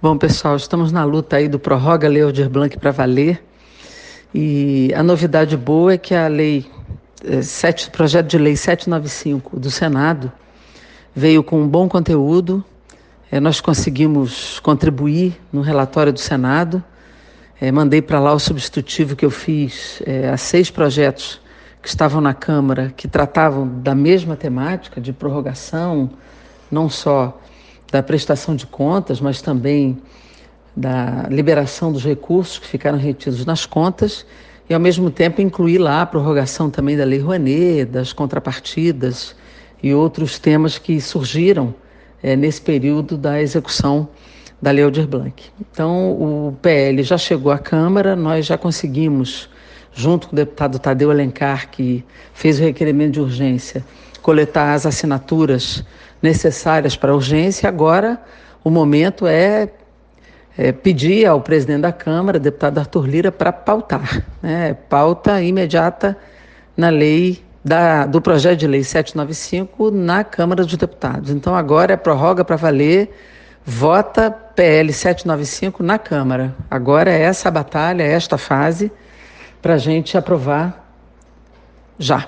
Bom, pessoal, estamos na luta aí do Prorroga Lei Aldir Blanc para valer. E a novidade boa é que a lei, é, sete, projeto de lei 795 do Senado veio com um bom conteúdo. É, nós conseguimos contribuir no relatório do Senado. É, mandei para lá o substitutivo que eu fiz é, a seis projetos que estavam na Câmara que tratavam da mesma temática de prorrogação, não só da prestação de contas, mas também da liberação dos recursos que ficaram retidos nas contas e, ao mesmo tempo, incluir lá a prorrogação também da Lei Rouanet, das contrapartidas e outros temas que surgiram é, nesse período da execução da Lei Aldir Blanc. Então, o PL já chegou à Câmara, nós já conseguimos, junto com o deputado Tadeu Alencar, que fez o requerimento de urgência, coletar as assinaturas necessárias para a urgência. Agora, o momento é, é pedir ao presidente da Câmara, deputado Arthur Lira, para pautar. Né? Pauta imediata na lei da, do projeto de lei 795 na Câmara dos Deputados. Então, agora é prorroga para valer, vota PL 795 na Câmara. Agora é essa batalha, é esta fase, para a gente aprovar já.